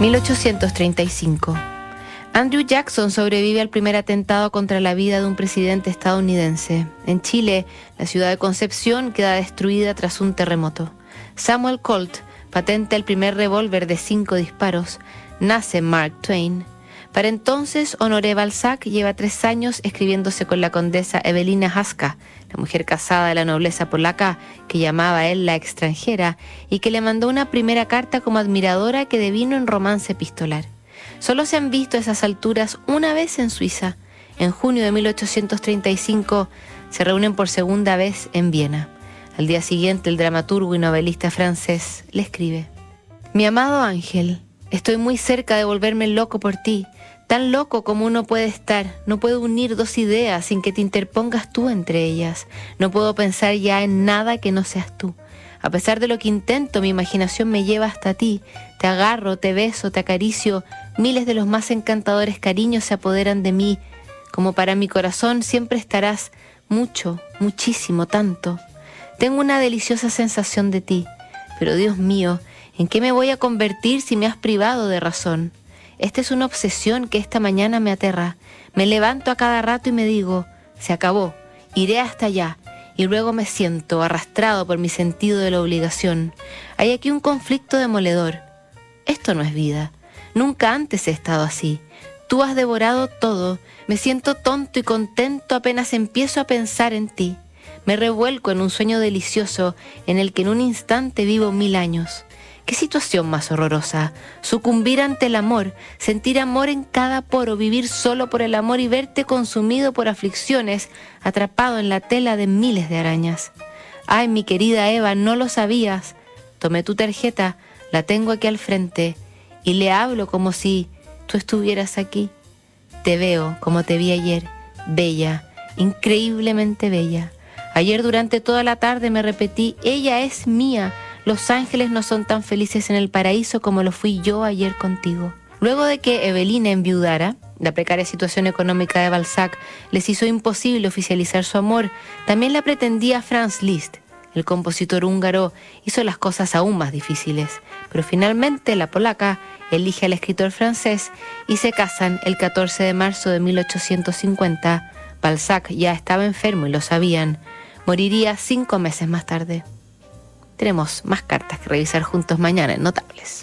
1835. Andrew Jackson sobrevive al primer atentado contra la vida de un presidente estadounidense. En Chile, la ciudad de Concepción queda destruida tras un terremoto. Samuel Colt patenta el primer revólver de cinco disparos. Nace Mark Twain. Para entonces, Honoré Balzac lleva tres años escribiéndose con la condesa Evelina Haska, la mujer casada de la nobleza polaca que llamaba él la extranjera y que le mandó una primera carta como admiradora que devino en romance epistolar. Solo se han visto a esas alturas una vez en Suiza. En junio de 1835 se reúnen por segunda vez en Viena. Al día siguiente el dramaturgo y novelista francés le escribe, Mi amado Ángel, estoy muy cerca de volverme loco por ti Tan loco como uno puede estar, no puedo unir dos ideas sin que te interpongas tú entre ellas. No puedo pensar ya en nada que no seas tú. A pesar de lo que intento, mi imaginación me lleva hasta ti. Te agarro, te beso, te acaricio. Miles de los más encantadores cariños se apoderan de mí. Como para mi corazón siempre estarás mucho, muchísimo, tanto. Tengo una deliciosa sensación de ti. Pero Dios mío, ¿en qué me voy a convertir si me has privado de razón? Esta es una obsesión que esta mañana me aterra. Me levanto a cada rato y me digo, se acabó, iré hasta allá. Y luego me siento arrastrado por mi sentido de la obligación. Hay aquí un conflicto demoledor. Esto no es vida. Nunca antes he estado así. Tú has devorado todo. Me siento tonto y contento apenas empiezo a pensar en ti. Me revuelco en un sueño delicioso en el que en un instante vivo mil años. ¿Qué situación más horrorosa? Sucumbir ante el amor, sentir amor en cada poro, vivir solo por el amor y verte consumido por aflicciones, atrapado en la tela de miles de arañas. Ay, mi querida Eva, no lo sabías. Tomé tu tarjeta, la tengo aquí al frente y le hablo como si tú estuvieras aquí. Te veo como te vi ayer, bella, increíblemente bella. Ayer durante toda la tarde me repetí, ella es mía los ángeles no son tan felices en el paraíso como lo fui yo ayer contigo. Luego de que Evelina enviudara, la precaria situación económica de Balzac les hizo imposible oficializar su amor, también la pretendía Franz Liszt. El compositor húngaro hizo las cosas aún más difíciles, pero finalmente la polaca elige al escritor francés y se casan el 14 de marzo de 1850. Balzac ya estaba enfermo y lo sabían. Moriría cinco meses más tarde. Tenemos más cartas que revisar juntos mañana en Notables.